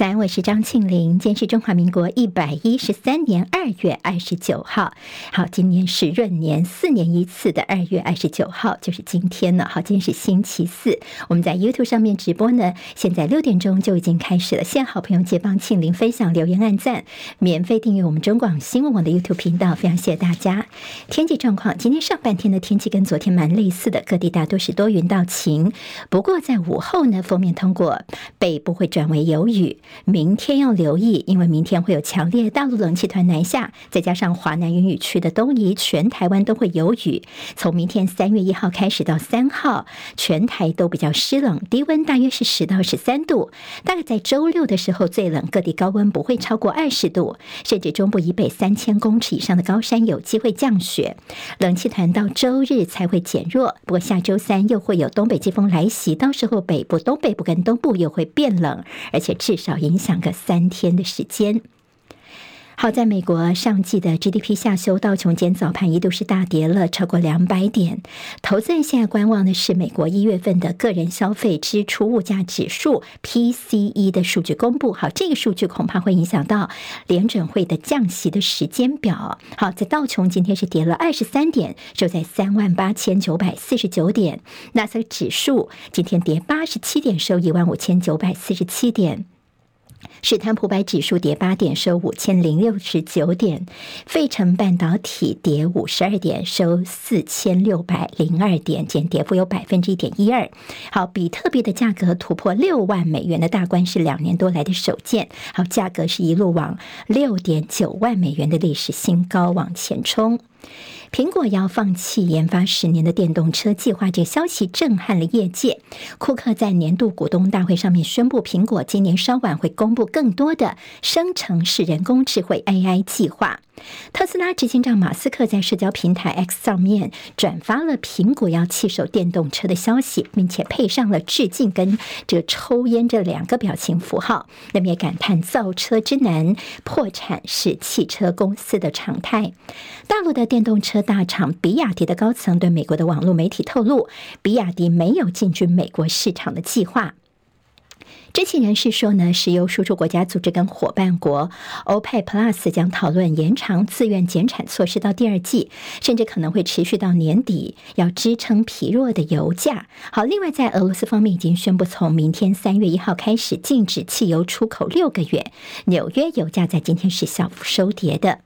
早安，我是张庆玲。今天是中华民国一百一十三年二月二十九号。好，今年是闰年四年一次的二月二十九号，就是今天了。好，今天是星期四。我们在 YouTube 上面直播呢，现在六点钟就已经开始了。现在好朋友接帮庆玲分享、留言、按赞，免费订阅我们中广新闻网的 YouTube 频道，非常谢谢大家。天气状况，今天上半天的天气跟昨天蛮类似的，各地大多是多云到晴。不过在午后呢，封面通过北部会转为有雨。明天要留意，因为明天会有强烈大陆冷气团南下，再加上华南云雨区的东移，全台湾都会有雨。从明天三月一号开始到三号，全台都比较湿冷，低温大约是十到十三度。大概在周六的时候最冷，各地高温不会超过二十度，甚至中部以北三千公尺以上的高山有机会降雪。冷气团到周日才会减弱，不过下周三又会有东北季风来袭，到时候北部、东北部跟东部又会变冷，而且至少。影响个三天的时间。好，在美国上季的 GDP 下修，道琼今早盘一度是大跌了超过两百点。投资人现在观望的是美国一月份的个人消费支出物价指数 PCE 的数据公布。好，这个数据恐怕会影响到联准会的降息的时间表。好，在道琼今天是跌了二十三点，收在三万八千九百四十九点。纳斯指数今天跌八十七点，收一万五千九百四十七点。史坦普百指数跌八点，收五千零六十九点；费城半导体跌五十二点，收四千六百零二点，减跌幅有百分之一点一二。好，比特币的价格突破六万美元的大关是两年多来的首见。好，价格是一路往六点九万美元的历史新高往前冲。苹果要放弃研发十年的电动车计划，这消息震撼了业界。库克在年度股东大会上面宣布，苹果今年稍晚会公布更多的生成式人工智慧 AI 计划。特斯拉执行长马斯克在社交平台 X 上面转发了苹果要弃守电动车的消息，并且配上了致敬跟这抽烟这两个表情符号。那么也感叹造车之难，破产是汽车公司的常态。大陆的电动车。大厂比亚迪的高层对美国的网络媒体透露，比亚迪没有进军美国市场的计划。知情人士说呢，石油输出国家组织跟伙伴国 OPEC Plus 将讨论延长自愿减产措施到第二季，甚至可能会持续到年底，要支撑疲弱的油价。好，另外在俄罗斯方面已经宣布，从明天三月一号开始禁止汽油出口六个月。纽约油价在今天是小幅收跌的。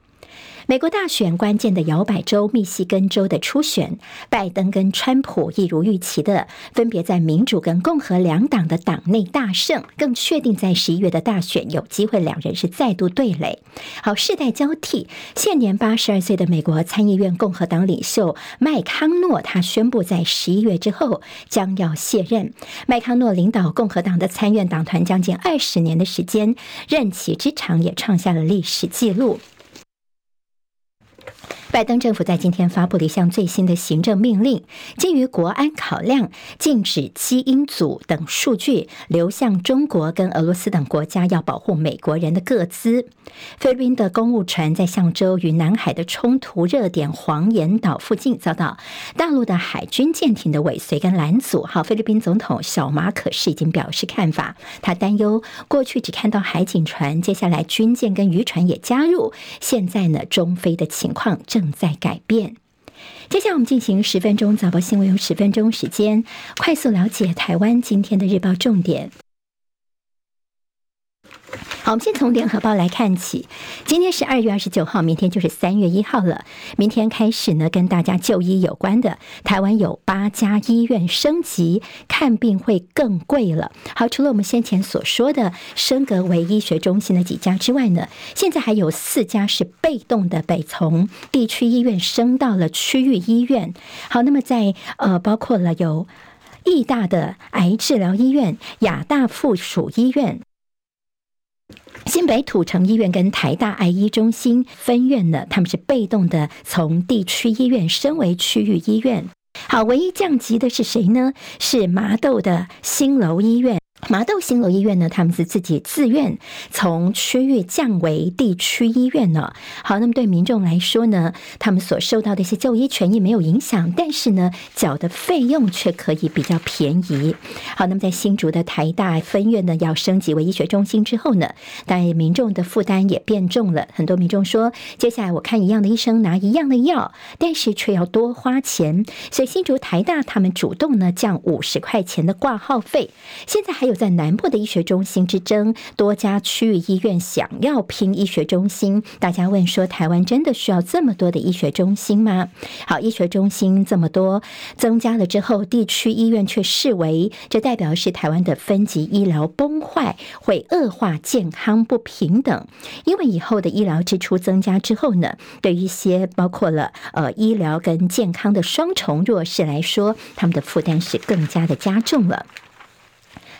美国大选关键的摇摆州密西根州的初选，拜登跟川普一如预期的，分别在民主跟共和两党的党内大胜，更确定在十一月的大选有机会两人是再度对垒。好，世代交替，现年八十二岁的美国参议院共和党领袖麦康诺，他宣布在十一月之后将要卸任。麦康诺领导共和党的参院党团将近二十年的时间，任期之长也创下了历史纪录。拜登政府在今天发布了一项最新的行政命令，基于国安考量，禁止基因组等数据流向中国跟俄罗斯等国家，要保护美国人的个资。菲律宾的公务船在象洲与南海的冲突热点黄岩岛附近遭到大陆的海军舰艇的尾随跟拦阻。好，菲律宾总统小马可是已经表示看法，他担忧过去只看到海警船，接下来军舰跟渔船也加入，现在呢，中菲的情况正。正在改变。接下来我们进行十分钟早报新闻，用十分钟时间快速了解台湾今天的日报重点。好，我们先从联合报来看起。今天是二月二十九号，明天就是三月一号了。明天开始呢，跟大家就医有关的，台湾有八家医院升级，看病会更贵了。好，除了我们先前所说的升格为医学中心的几家之外呢，现在还有四家是被动的被从地区医院升到了区域医院。好，那么在呃，包括了有义大的癌治疗医院、亚大附属医院。新北土城医院跟台大爱医中心分院呢，他们是被动的从地区医院升为区域医院。好，唯一降级的是谁呢？是麻豆的新楼医院。麻豆新楼医院呢，他们是自己自愿从区域降为地区医院呢。好，那么对民众来说呢，他们所受到的一些就医权益没有影响，但是呢，缴的费用却可以比较便宜。好，那么在新竹的台大分院呢，要升级为医学中心之后呢，当然民众的负担也变重了。很多民众说，接下来我看一样的医生拿一样的药，但是却要多花钱。所以新竹台大他们主动呢降五十块钱的挂号费。现在还有。在南部的医学中心之争，多家区域医院想要拼医学中心。大家问说，台湾真的需要这么多的医学中心吗？好，医学中心这么多增加了之后，地区医院却视为这代表是台湾的分级医疗崩坏，会恶化健康不平等。因为以后的医疗支出增加之后呢，对于一些包括了呃医疗跟健康的双重弱势来说，他们的负担是更加的加重了。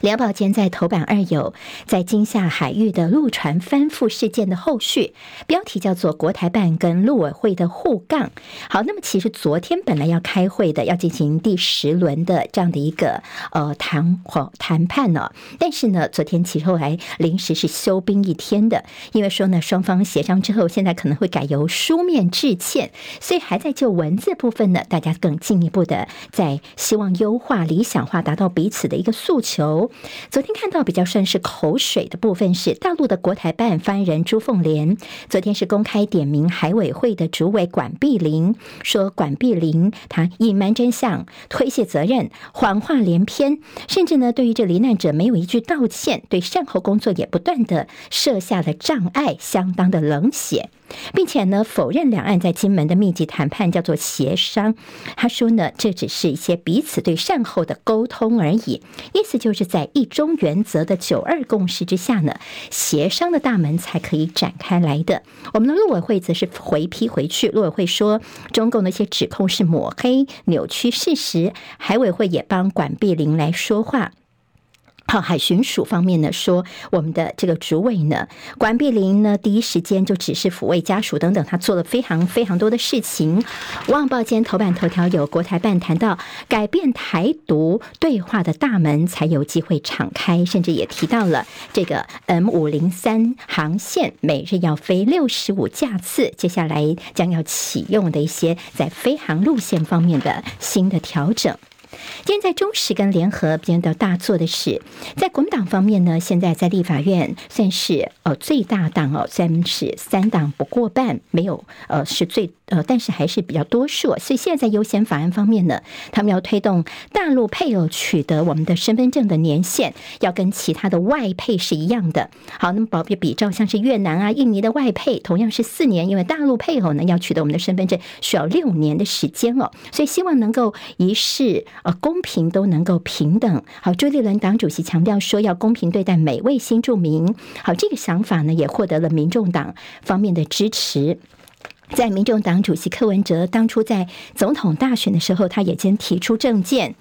梁宝坚在头版二有在金厦海域的陆船翻覆事件的后续，标题叫做“国台办跟陆委会的互杠”。好，那么其实昨天本来要开会的，要进行第十轮的这样的一个呃谈话谈判呢，但是呢，昨天其实后来临时是休兵一天的，因为说呢双方协商之后，现在可能会改由书面致歉，所以还在就文字部分呢，大家更进一步的在希望优化、理想化，达到彼此的一个诉求。昨天看到比较算是口水的部分是大陆的国台办发言人朱凤莲，昨天是公开点名海委会的主委管碧玲，说管碧玲他隐瞒真相、推卸责任、谎话连篇，甚至呢对于这罹难者没有一句道歉，对善后工作也不断的设下了障碍，相当的冷血。并且呢，否认两岸在金门的密集谈判叫做协商。他说呢，这只是一些彼此对善后的沟通而已。意思就是在一中原则的九二共识之下呢，协商的大门才可以展开来的。我们的陆委会则是回批回去，陆委会说中共那些指控是抹黑、扭曲事实。海委会也帮管碧玲来说话。好，海巡署方面呢说，我们的这个主委呢，管碧玲呢，第一时间就指示抚慰家属等等，他做了非常非常多的事情。《旺报》今天头版头条有国台办谈到改变台独对话的大门才有机会敞开，甚至也提到了这个 M 五零三航线每日要飞六十五架次，接下来将要启用的一些在飞航路线方面的新的调整。今天在中时跟联合今天的大做的是，在国民党方面呢，现在在立法院算是呃最大党哦，虽然是三党不过半，没有呃是最呃，但是还是比较多数，所以现在在优先法案方面呢，他们要推动大陆配偶取得我们的身份证的年限要跟其他的外配是一样的。好，那么保比比照像是越南啊、印尼的外配，同样是四年，因为大陆配偶呢要取得我们的身份证需要六年的时间哦，所以希望能够一试。呃，公平都能够平等。好，朱立伦党主席强调说要公平对待每位新住民。好，这个想法呢也获得了民众党方面的支持。在民众党主席柯文哲当初在总统大选的时候，他也先提出政见。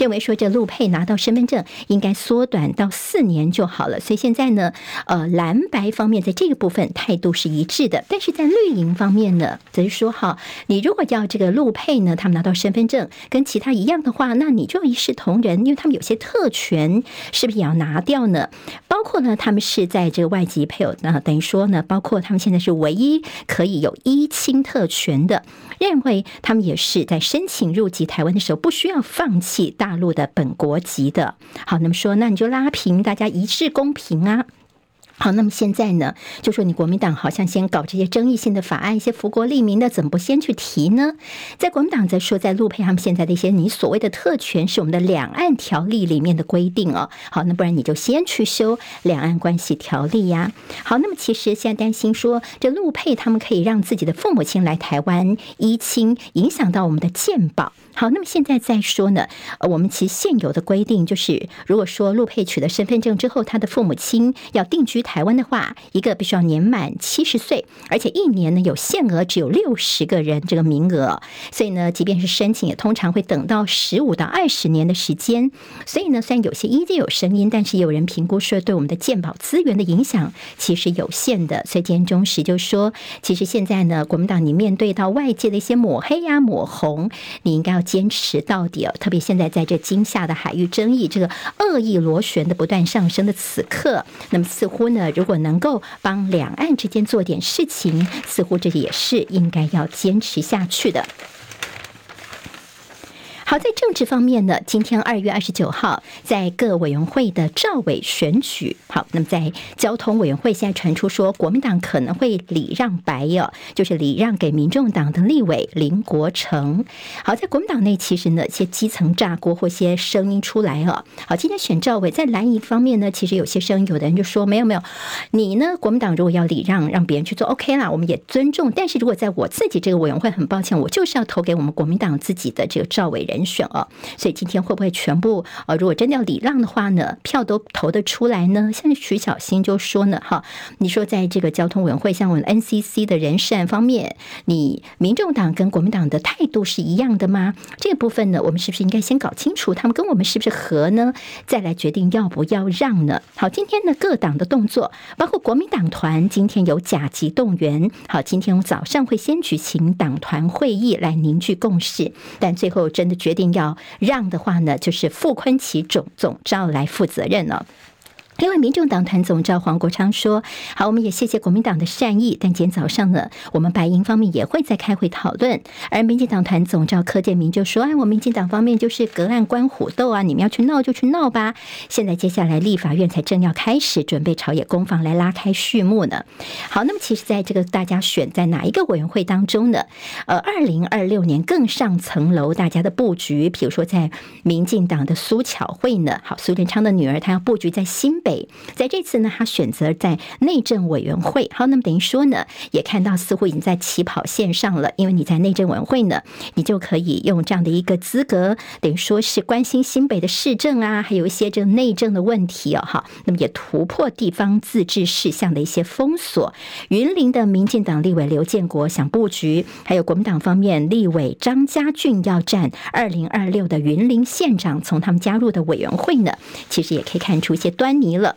认为说这陆配拿到身份证应该缩短到四年就好了，所以现在呢，呃，蓝白方面在这个部分态度是一致的，但是在绿营方面呢，则是说哈，你如果要这个陆配呢，他们拿到身份证跟其他一样的话，那你就一视同仁，因为他们有些特权是不是也要拿掉呢？包括呢，他们是在这个外籍配偶呢，等于说呢，包括他们现在是唯一可以有依亲特权的，认为他们也是在申请入籍台湾的时候不需要放弃大。大陆的本国籍的，好，那么说，那你就拉平，大家一致公平啊。好，那么现在呢，就说你国民党好像先搞这些争议性的法案，一些福国利民的，怎么不先去提呢？在国民党在说，在陆配他们现在的一些你所谓的特权，是我们的两岸条例里面的规定哦。好，那不然你就先去修两岸关系条例呀。好，那么其实现在担心说，这陆配他们可以让自己的父母亲来台湾依亲，影响到我们的健保。好，那么现在再说呢，呃，我们其现有的规定就是，如果说陆配取得身份证之后，他的父母亲要定居。台湾的话，一个必须要年满七十岁，而且一年呢有限额，只有六十个人这个名额。所以呢，即便是申请，也通常会等到十五到二十年的时间。所以呢，虽然有些意见有声音，但是有人评估说，对我们的健保资源的影响其实有限的。所以今天中时就说，其实现在呢，国民党你面对到外界的一些抹黑呀、抹红，你应该要坚持到底哦。特别现在在这惊吓的海域争议，这个恶意螺旋的不断上升的此刻，那么似乎呢，如果能够帮两岸之间做点事情，似乎这也是应该要坚持下去的。好，在政治方面呢，今天二月二十九号，在各委员会的召委选举。好，那么在交通委员会，现在传出说，国民党可能会礼让白哦，就是礼让给民众党的立委林国成。好，在国民党内，其实呢，一些基层炸锅或些声音出来哦。好，今天选赵委，在蓝营方面呢，其实有些声音，有的人就说，没有没有，你呢，国民党如果要礼让，让别人去做，OK 啦，我们也尊重。但是如果在我自己这个委员会，很抱歉，我就是要投给我们国民党自己的这个赵委人。人选哦，所以今天会不会全部呃，如果真的要礼让的话呢，票都投得出来呢？像徐小新就说呢，哈，你说在这个交通委员会，像我们 NCC 的人事案方面，你民众党跟国民党的态度是一样的吗？这个部分呢，我们是不是应该先搞清楚他们跟我们是不是合呢？再来决定要不要让呢？好，今天呢各党的动作，包括国民党团今天有甲级动员，好，今天早上会先举行党团会议来凝聚共识，但最后真的决。决定要让的话呢，就是傅坤奇总总召来负责任了。另外，民众党团总召黄国昌说：“好，我们也谢谢国民党的善意，但今天早上呢，我们白营方面也会再开会讨论。”而民进党团总召柯建铭就说：“哎，我们民进党方面就是隔岸观虎斗啊，你们要去闹就去闹吧。现在接下来立法院才正要开始准备朝野攻防来拉开序幕呢。好，那么其实在这个大家选在哪一个委员会当中呢？呃，二零二六年更上层楼，大家的布局，比如说在民进党的苏巧慧呢，好，苏贞昌的女儿，她要布局在新北。在这次呢，他选择在内政委员会。好，那么等于说呢，也看到似乎已经在起跑线上了。因为你在内政委员会呢，你就可以用这样的一个资格，等于说是关心新北的市政啊，还有一些这个内政的问题哦。哈，那么也突破地方自治事项的一些封锁。云林的民进党立委刘建国想布局，还有国民党方面立委张家俊要战二零二六的云林县长，从他们加入的委员会呢，其实也可以看出一些端倪了。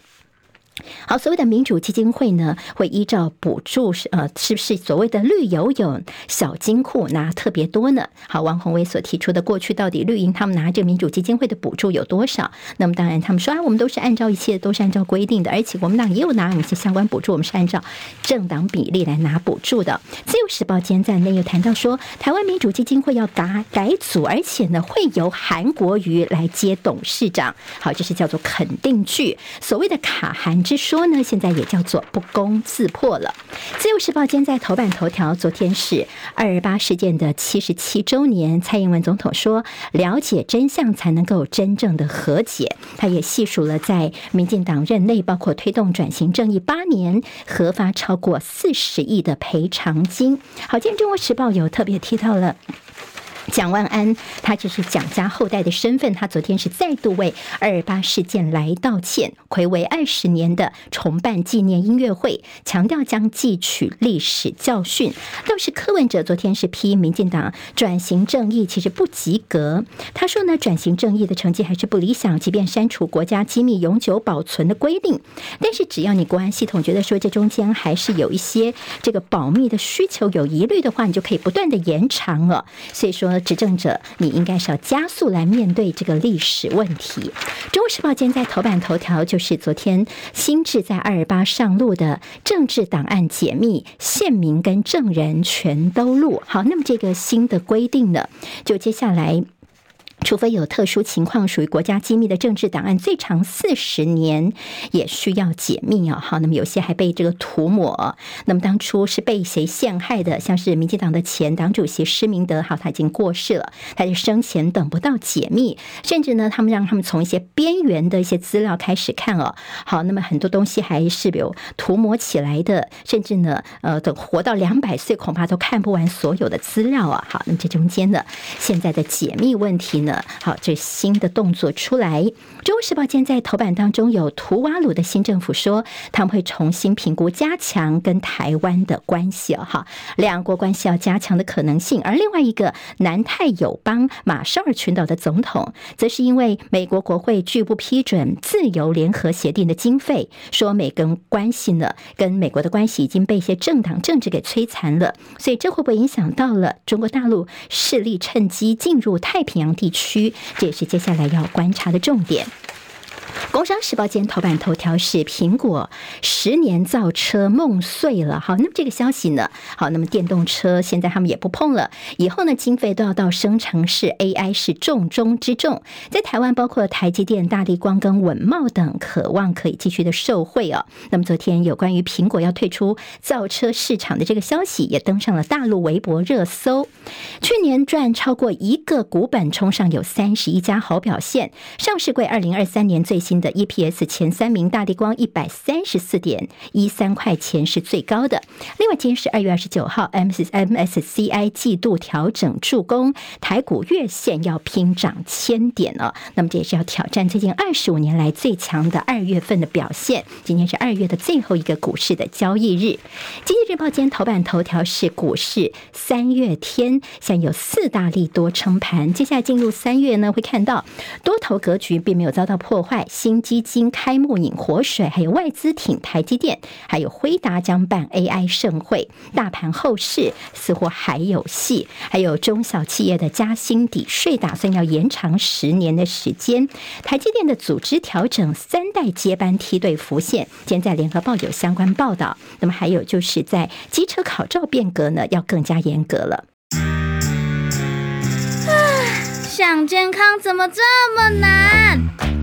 好，所谓的民主基金会呢，会依照补助是呃，是不是所谓的绿游泳小金库拿特别多呢？好，王鸿薇所提出的过去到底绿营他们拿这民主基金会的补助有多少？那么当然他们说啊，我们都是按照一切都是按照规定的，而且国民党也有拿一些相关补助，我们是按照政党比例来拿补助的。自由时报今天在内又谈到说，台湾民主基金会要改改组，而且呢会由韩国瑜来接董事长。好，这是叫做肯定句，所谓的卡韩。之说呢，现在也叫做不攻自破了。自由时报今天在头版头条，昨天是二二八事件的七十七周年，蔡英文总统说，了解真相才能够真正的和解。他也细数了在民进党任内，包括推动转型正义八年，核发超过四十亿的赔偿金。好，今天中国时报有特别提到了。蒋万安，他就是蒋家后代的身份。他昨天是再度为二二八事件来道歉，睽违二十年的重办纪念音乐会，强调将汲取历史教训。倒是柯文哲昨天是批民进党转型正义其实不及格。他说呢，转型正义的成绩还是不理想，即便删除国家机密永久保存的规定，但是只要你国安系统觉得说这中间还是有一些这个保密的需求有疑虑的话，你就可以不断的延长了。所以说。执政者，你应该是要加速来面对这个历史问题。中国时报今天在头版头条就是昨天新制在二二八上路的政治档案解密，县民跟证人全都录。好，那么这个新的规定呢，就接下来。除非有特殊情况，属于国家机密的政治档案，最长四十年也需要解密啊！好，那么有些还被这个涂抹。那么当初是被谁陷害的？像是民进党的前党主席施明德，好，他已经过世了，他就生前等不到解密，甚至呢，他们让他们从一些边缘的一些资料开始看哦。好，那么很多东西还是有涂抹起来的，甚至呢，呃，等活到两百岁，恐怕都看不完所有的资料啊！好，那么这中间呢，现在的解密问题呢？好，这新的动作出来。中国时报今天在头版当中有图瓦鲁的新政府说，他们会重新评估加强跟台湾的关系哦，哈，两国关系要加强的可能性。而另外一个南太友邦马绍尔群岛的总统，则是因为美国国会拒不批准自由联合协定的经费，说美跟关系呢，跟美国的关系已经被一些政党政治给摧残了，所以这会不会影响到了中国大陆势力趁机进入太平洋地区？区这也是接下来要观察的重点。工商时报今天头版头条是苹果十年造车梦碎了。好，那么这个消息呢？好，那么电动车现在他们也不碰了，以后呢经费都要到生成式 AI 是重中之重。在台湾，包括台积电、大力光跟稳茂等，渴望可以继续的受惠哦。那么昨天有关于苹果要退出造车市场的这个消息，也登上了大陆微博热搜。去年赚超过一个股本，冲上有三十一家好表现，上市柜二零二三年最新的 EPS 前三名，大地光一百三十四点一三块钱是最高的。另外，今天是二月二十九号，MS MSCI 季度调整助攻，台股月线要拼涨千点了。那么这也是要挑战最近二十五年来最强的二月份的表现。今天是二月的最后一个股市的交易日。经济日报今天头版头条是股市三月天，现在有四大利多撑盘。接下来进入三月呢，会看到多头格局并没有遭到破坏。新新基金开幕引活水，还有外资挺台积电，还有辉达将办 AI 盛会，大盘后市似乎还有戏。还有中小企业的加薪抵税打算要延长十年的时间。台积电的组织调整，三代接班梯队浮现，今天在联合报有相关报道。那么还有就是在机车考照变革呢，要更加严格了。想健康怎么这么难？